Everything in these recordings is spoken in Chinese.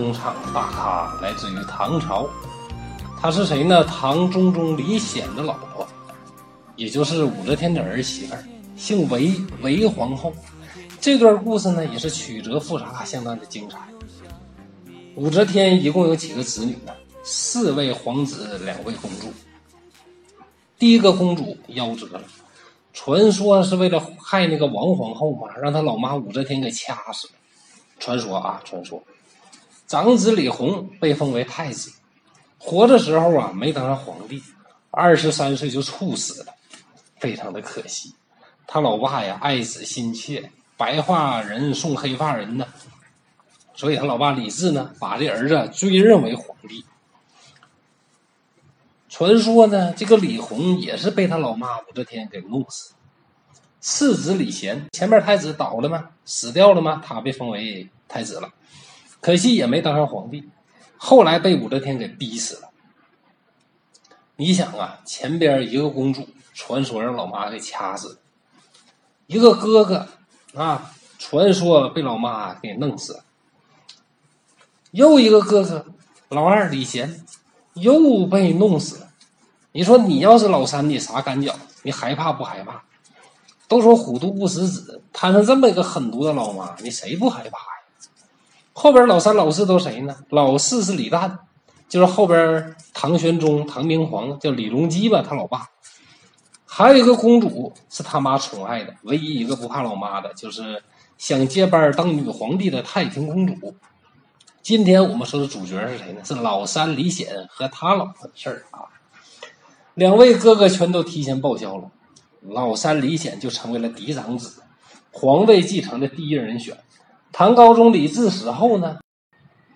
下一位登场大咖来自于唐朝，他是谁呢？唐中宗李显的老婆，也就是武则天的儿媳妇，姓韦，韦皇后。这段故事呢，也是曲折复杂，相当的精彩。武则天一共有几个子女呢？四位皇子，两位公主。第一个公主夭折了，传说是为了害那个王皇后嘛，让她老妈武则天给掐死了。传说啊，传说。长子李弘被封为太子，活的时候啊没当上皇帝，二十三岁就猝死了，非常的可惜。他老爸呀爱子心切，白发人送黑发人呢，所以他老爸李治呢把这儿子追认为皇帝。传说呢，这个李弘也是被他老妈武则天给弄死。次子李贤，前面太子倒了吗？死掉了吗？他被封为太子了。可惜也没当上皇帝，后来被武则天给逼死了。你想啊，前边一个公主传说让老妈给掐死，一个哥哥啊，传说被老妈给弄死，又一个哥哥老二李贤又被弄死。你说你要是老三，你啥感觉？你害怕不害怕？都说虎毒不食子，摊上这么一个狠毒的老妈，你谁不害怕呀？后边老三、老四都谁呢？老四是李旦，就是后边唐玄宗、唐明皇叫李隆基吧，他老爸。还有一个公主是他妈宠爱的，唯一一个不怕老妈的，就是想接班当女皇帝的太平公主。今天我们说的主角是谁呢？是老三李显和他老婆的事儿啊。两位哥哥全都提前报销了，老三李显就成为了嫡长子，皇位继承的第一人选。唐高宗李治死后呢，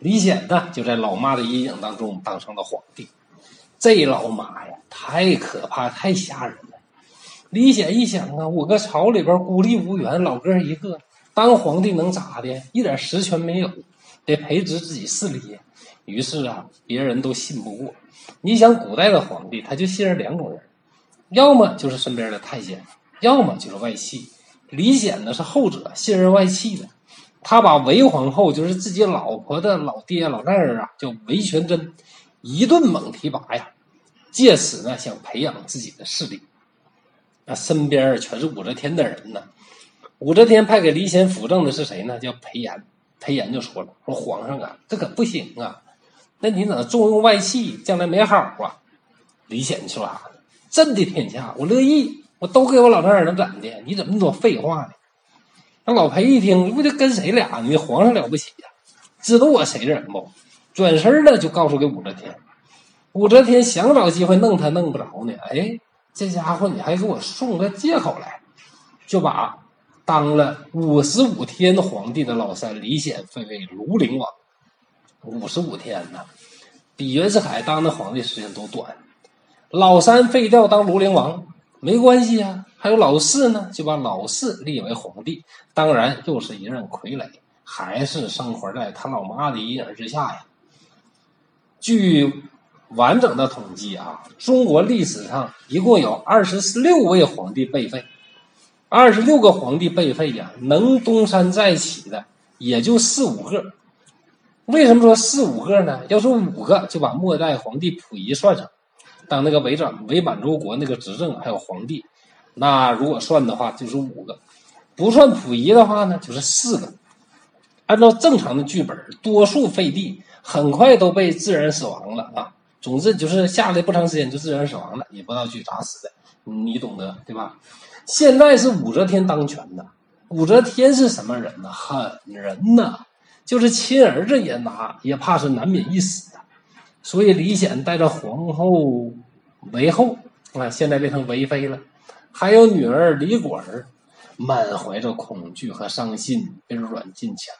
李显呢就在老妈的阴影当中当上了皇帝。这老妈呀，太可怕，太吓人了。李显一想啊，我搁朝里边孤立无援，老哥一个，当皇帝能咋的？一点实权没有，得培植自己势力。于是啊，别人都信不过。你想，古代的皇帝他就信任两种人，要么就是身边的太监，要么就是外戚。李显呢是后者，信任外戚的。他把韦皇后，就是自己老婆的老爹老丈人啊，叫韦全真，一顿猛提拔呀，借此呢想培养自己的势力。那身边全是武则天的人呢。武则天派给李显辅政的是谁呢？叫裴炎。裴炎就说了：“说皇上啊，这可不行啊，那你怎么重用外戚，将来没好啊？”李显说啥？朕的天下，我乐意，我都给我老丈人能怎的？你怎么那么多废话呢？那老裴一听，不就跟谁俩呢？皇上了不起呀，知道我谁人不？转身呢就告诉给武则天。武则天想找机会弄他，弄不着呢。哎，这家伙你还给我送个借口来，就把当了五十五天皇帝的老三李显废为庐陵王。五十五天呢，比袁世凯当的皇帝时间都短。老三废掉当庐陵王没关系呀。还有老四呢，就把老四立为皇帝，当然又是一任傀儡，还是生活在他老妈的阴影之下呀。据完整的统计啊，中国历史上一共有二十六位皇帝被废，二十六个皇帝被废呀，能东山再起的也就四五个。为什么说四五个呢？要说五个，就把末代皇帝溥仪算上，当那个伪满伪满洲国那个执政还有皇帝。那如果算的话，就是五个；不算溥仪的话呢，就是四个。按照正常的剧本，多数废帝很快都被自然死亡了啊。总之就是下来不长时间就自然死亡了，也不知道去咋死的，你懂得对吧？现在是武则天当权的，武则天是什么人呢？狠人呐，就是亲儿子也拿，也怕是难免一死的。所以李显带着皇后韦后啊，现在变成韦妃了。还有女儿李果儿，满怀着恐惧和伤心，被软禁起来。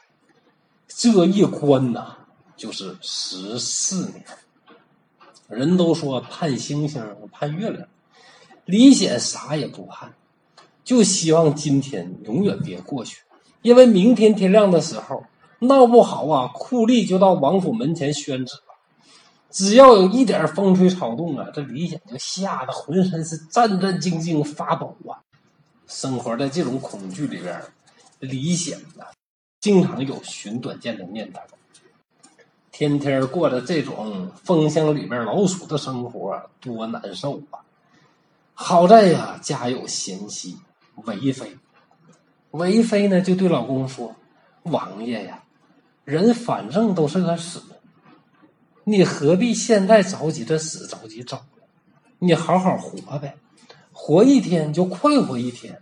这一关呐，就是十四年。人都说盼星星盼月亮，李显啥也不盼，就希望今天永远别过去，因为明天天亮的时候，闹不好啊，酷吏就到王府门前宣旨。只要有一点风吹草动啊，这李显就吓得浑身是战战兢兢发抖啊！生活在这种恐惧里边，李显呢，经常有寻短见的念头。天天过着这种蜂箱里边老鼠的生活，多难受啊！好在呀，家有贤妻韦妃。韦妃呢，就对老公说：“王爷呀，人反正都是个死，你何必现在着急着死，着急走呢？你好好活呗，活一天就快活一天。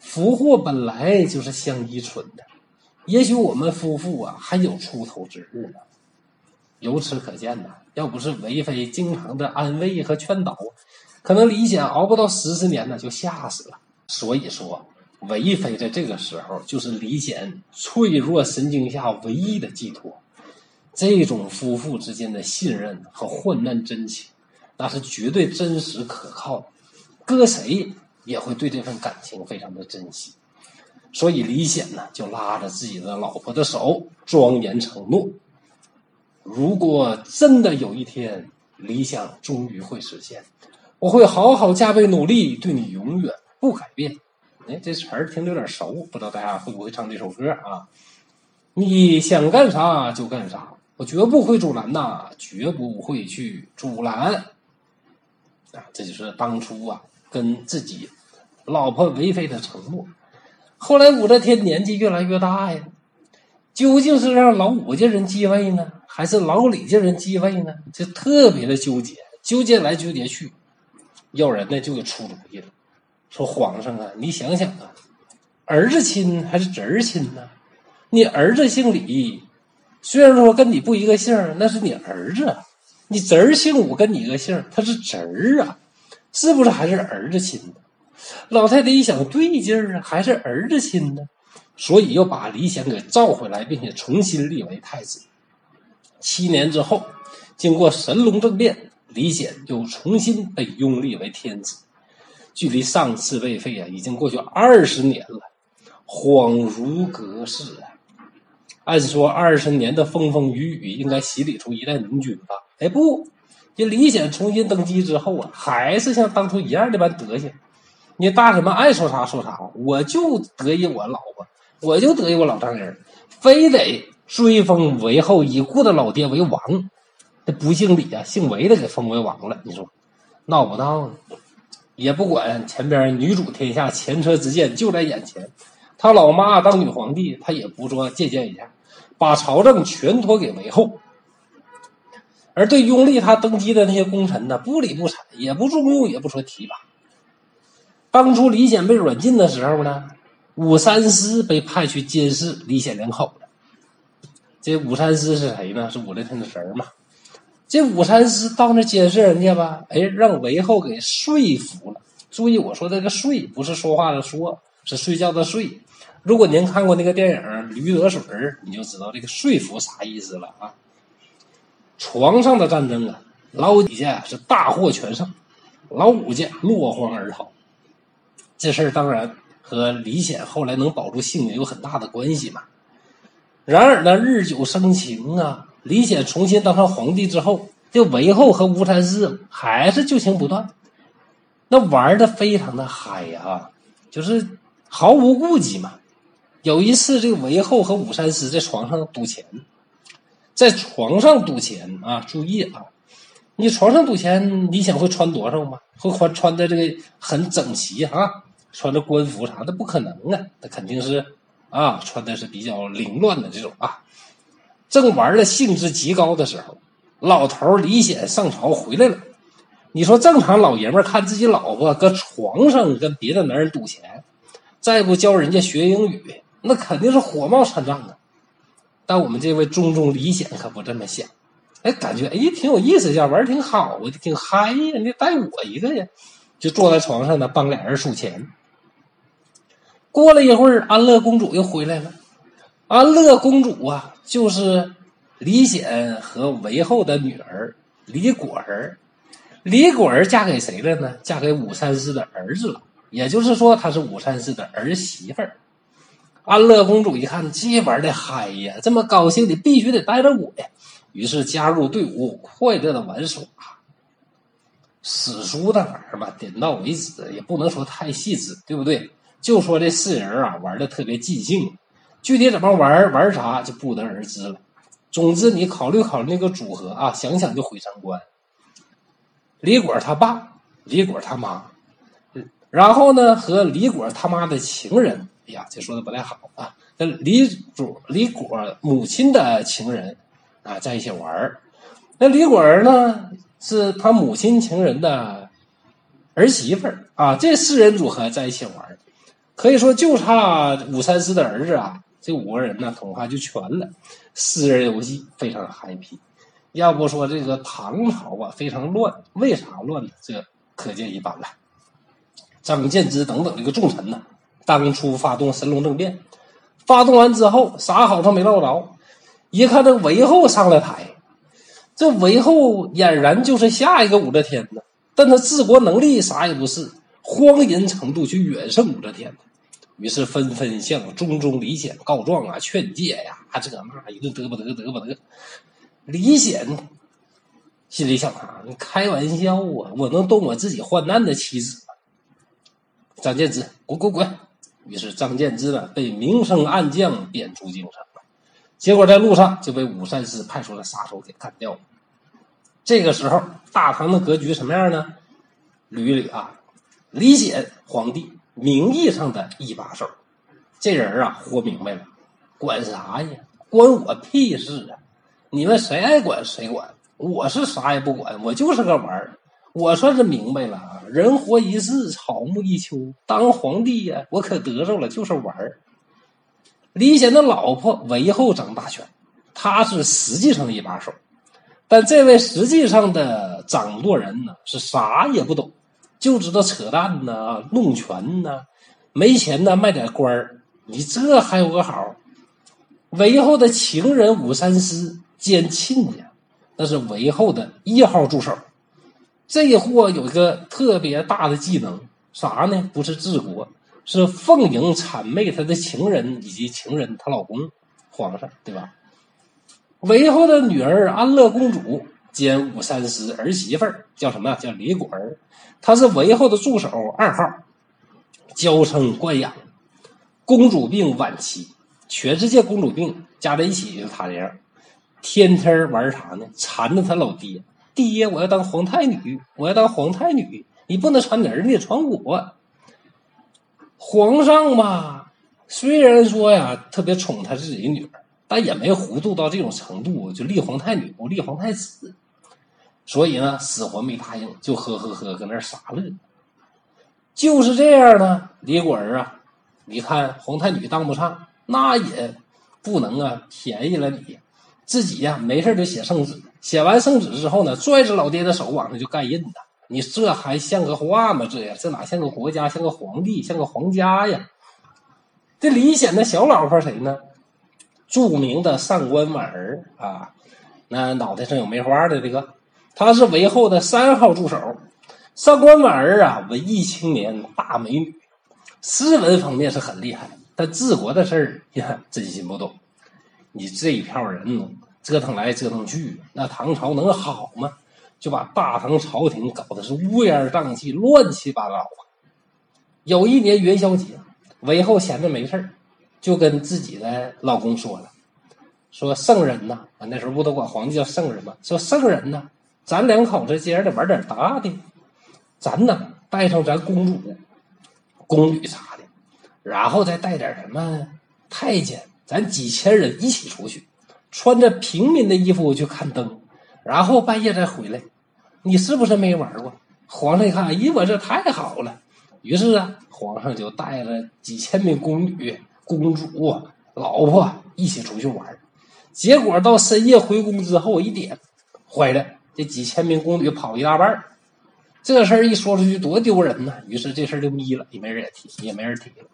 福祸本来就是相依存的，也许我们夫妇啊还有出头之日呢。由此可见呐，要不是韦妃经常的安慰和劝导，可能李显熬不到十十年呢就吓死了。所以说。”韦妃在这个时候就是李显脆弱神经下唯一的寄托，这种夫妇之间的信任和患难真情，那是绝对真实可靠的，搁谁也会对这份感情非常的珍惜。所以李显呢，就拉着自己的老婆的手，庄严承诺：如果真的有一天理想终于会实现，我会好好加倍努力，对你永远不改变。哎，这词儿听着有点熟，不知道大家会不会唱这首歌啊？你想干啥就干啥，我绝不会阻拦呐，绝不会去阻拦。啊，这就是当初啊跟自己老婆韦妃的承诺。后来武则天年纪越来越大呀，究竟是让老武家人继位呢，还是老李家人继位呢？就特别的纠结，纠结来纠结去，要人呢就给出主意了。说皇上啊，你想想啊，儿子亲还是侄儿亲呢？你儿子姓李，虽然说跟你不一个姓那是你儿子；你侄儿姓武，跟你一个姓他是侄儿啊，是不是还是儿子亲呢？老太太一想对劲儿啊，还是儿子亲呢，所以又把李显给召回来，并且重新立为太子。七年之后，经过神龙政变，李显又重新被拥立为天子。距离上次被废啊，已经过去二十年了，恍如隔世啊！按说二十年的风风雨雨，应该洗礼出一代明君吧？哎，不，这李显重新登基之后啊，还是像当初一样的般德行。你大臣们爱说啥说啥，我就得意我老婆，我就得意我老丈人，非得追封韦后已故的老爹为王。这不姓李啊，姓韦的给封为王了，你说闹不闹呢？也不管前边女主天下前车之鉴就在眼前，他老妈当女皇帝，他也不说借鉴一下，把朝政全托给韦后。而对拥立他登基的那些功臣呢，不理不睬，也不重用，也不说提拔。当初李显被软禁的时候呢，武三思被派去监视李显两口子。这武三思是谁呢？是武则天的侄儿嘛。这武三思到那监视人家吧，哎，让韦后给说服了。注意我说这个“睡”不是说话的“说”，是睡觉的“睡”。如果您看过那个电影《驴得水》，你就知道这个“说服”啥意思了啊。床上的战争啊，老李家是大获全胜，老五家落荒而逃。这事儿当然和李显后来能保住性命有很大的关系嘛。然而呢，日久生情啊。李显重新当上皇帝之后，这韦后和吴三思还是旧情不断，那玩的非常的嗨呀，就是毫无顾忌嘛。有一次，这个韦后和武三思在床上赌钱，在床上赌钱啊！注意啊，你床上赌钱，你想会穿多少吗？会穿穿的这个很整齐哈，穿着官服啥的不可能啊，那肯定是啊，穿的是比较凌乱的这种啊。正玩的兴致极高的时候，老头李显上朝回来了。你说正常老爷们看自己老婆搁床上跟别的男人赌钱，再不教人家学英语，那肯定是火冒三丈啊。但我们这位中中李显可不这么想，哎，感觉哎挺有意思呀，玩挺好啊，挺嗨呀，你带我一个呀，就坐在床上呢帮俩人数钱。过了一会儿，安乐公主又回来了。安乐公主啊，就是李显和韦后的女儿李果儿。李果儿嫁给谁了呢？嫁给武三思的儿子了。也就是说，她是武三思的儿媳妇儿。安乐公主一看，这玩的嗨呀，这么高兴，你必须得带着我呀。于是加入队伍，快乐的玩耍。史书的玩儿吧，点到为止，也不能说太细致，对不对？就说这四人啊，玩的特别尽兴。具体怎么玩玩啥就不得而知了。总之，你考虑考虑那个组合啊，想想就毁三观。李果他爸，李果他妈，然后呢和李果他妈的情人，哎呀，这说的不太好啊。跟李主李果母亲的情人啊在一起玩儿。那李果儿呢是他母亲情人的儿媳妇儿啊。这四人组合在一起玩儿，可以说就差武三思的儿子啊。这五个人呢，恐怕就全了。四人游戏非常 happy。要不说这个唐朝啊非常乱，为啥乱呢？这可见一斑了。张建之等等这个重臣呢，当初发动神龙政变，发动完之后啥好处没捞着，一看这韦后上了台，这韦后俨然就是下一个武则天呢。但他治国能力啥也不是，荒淫程度却远胜武则天。于是纷纷向中宗李显告状啊，劝诫呀，啊这那一顿嘚不得嘚不得。李显心里想啊，你开玩笑啊，我能动我自己患难的妻子吗？张建之，滚滚滚！于是张建之呢，被明升暗降，贬出京城了。结果在路上就被武三思派出的杀手给干掉了。这个时候，大唐的格局什么样呢？捋一捋啊，李显皇帝。名义上的一把手，这人啊活明白了，管啥呀？关我屁事啊！你们谁爱管谁管，我是啥也不管，我就是个玩儿。我算是明白了啊，人活一世，草木一秋，当皇帝呀，我可得着了，就是玩儿。李显的老婆韦后掌大权，他是实际上的一把手，但这位实际上的掌舵人呢，是啥也不懂。就知道扯淡呢，弄权呢，没钱呢，卖点官儿。你这还有个好？韦后的情人武三思兼亲家，那是韦后的一号助手。这货有一个特别大的技能，啥呢？不是治国，是奉迎谄媚他的情人以及情人她老公皇上，对吧？韦后的女儿安乐公主。兼武三思儿媳妇儿叫什么？叫李果儿，她是韦后的助手二号，娇生惯养，公主病晚期，全世界公主病加在一起就她这样，天天玩啥呢？缠着他老爹，爹我要当皇太女，我要当皇太女，你不能传儿，你得传我。皇上嘛，虽然说呀特别宠他自己的女儿，但也没糊涂到这种程度，就立皇太女不立皇太子。所以呢，死活没答应，就呵呵呵搁那傻乐。就是这样呢，李果儿啊，你看皇太女当不上，那也不能啊便宜了你。自己呀没事就写圣旨，写完圣旨之后呢，拽着老爹的手往上就盖印呐。你这还像个话吗？这呀，这哪像个国家，像个皇帝，像个皇家呀？这李显的小老婆谁呢？著名的上官婉儿啊，那脑袋上有梅花的这个。她是韦后的三号助手，上官婉儿啊，文艺青年，大美女，诗文方面是很厉害，但治国的事儿呀，真心不懂。你这一票人折腾来折腾去，那唐朝能好吗？就把大唐朝廷搞得是乌烟瘴气、乱七八糟啊！有一年元宵节，韦后闲着没事就跟自己的老公说了：“说圣人呐，啊那时候不都管皇帝叫圣人吗？说圣人呐。”咱两口子今儿得玩点大的，咱呢带上咱公主、宫女啥的，然后再带点什么太监，咱几千人一起出去，穿着平民的衣服去看灯，然后半夜再回来。你是不是没玩过？皇上一看，咦，我这太好了。于是啊，皇上就带了几千名宫女、公主、老婆一起出去玩。结果到深夜回宫之后，一点坏了。这几千名宫女跑一大半这事儿一说出去多丢人呢。于是这事儿就眯了，也没人也提，也没人提了。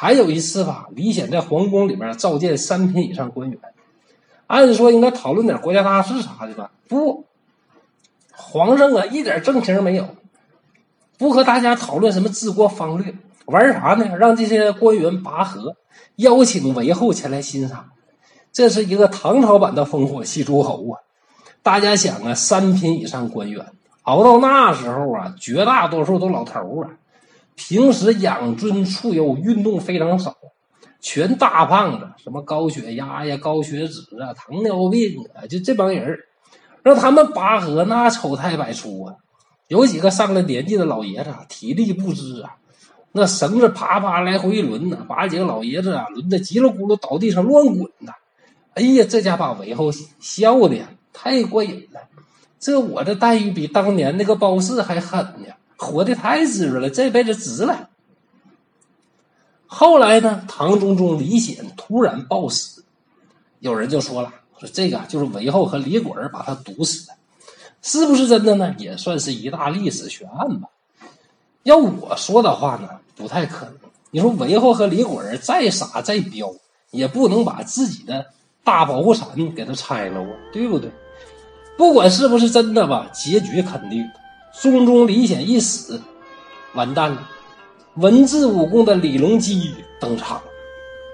还有一次吧，李显在皇宫里面召见三品以上官员，按说应该讨论点国家大事啥的吧？不，皇上啊，一点正形没有，不和大家讨论什么治国方略，玩啥呢？让这些官员拔河，邀请韦后前来欣赏。这是一个唐朝版的烽火戏诸侯啊！大家想啊，三品以上官员熬到那时候啊，绝大多数都老头啊，平时养尊处优，运动非常少。全大胖子，什么高血压呀、高血脂啊、糖尿病啊，就这帮人让他们拔河那丑态百出啊。有几个上了年纪的老爷子，体力不支啊，那绳子啪啪来回一轮呢，把几个老爷子啊轮得叽里咕噜倒地上乱滚呐。哎呀，这家把韦后笑的呀，太过瘾了。这我的待遇比当年那个包氏还狠呢，活的太滋润了，这辈子值了。后来呢，唐中宗李显突然暴死，有人就说了，说这个就是韦后和李衮把他毒死的，是不是真的呢？也算是一大历史悬案吧。要我说的话呢，不太可能。你说韦后和李衮再傻再彪，也不能把自己的大保护伞给他拆了啊，对不对？不管是不是真的吧，结局肯定。中宗李显一死，完蛋了。文治武功的李隆基登场了。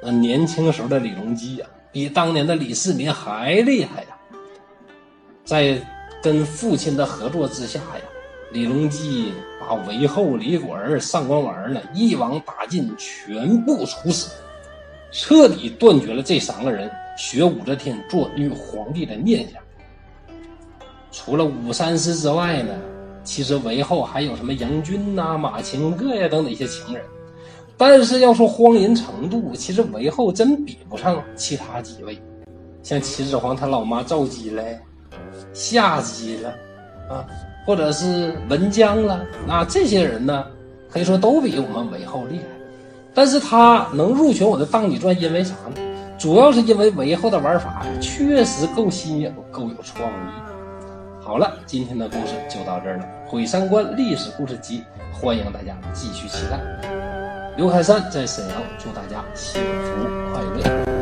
那年轻时候的李隆基呀，比当年的李世民还厉害呀。在跟父亲的合作之下呀，李隆基把韦后、李果儿、上官婉儿呢一网打尽，全部处死，彻底断绝了这三个人学武则天做女皇帝的念想。除了武三思之外呢，其实韦后还有什么杨军呐、马秦各呀等等一些情人，但是要说荒淫程度，其实韦后真比不上其他几位，像秦始皇他老妈赵姬嘞、夏姬了啊，或者是文姜了，那这些人呢，可以说都比我们韦后厉害。但是他能入选我的《当女传》，因为啥呢？主要是因为韦后的玩法，确实够新颖、够有创意。好了，今天的故事就到这儿了。毁三观历史故事集，欢迎大家继续期待。刘开山在沈阳，祝大家幸福快乐。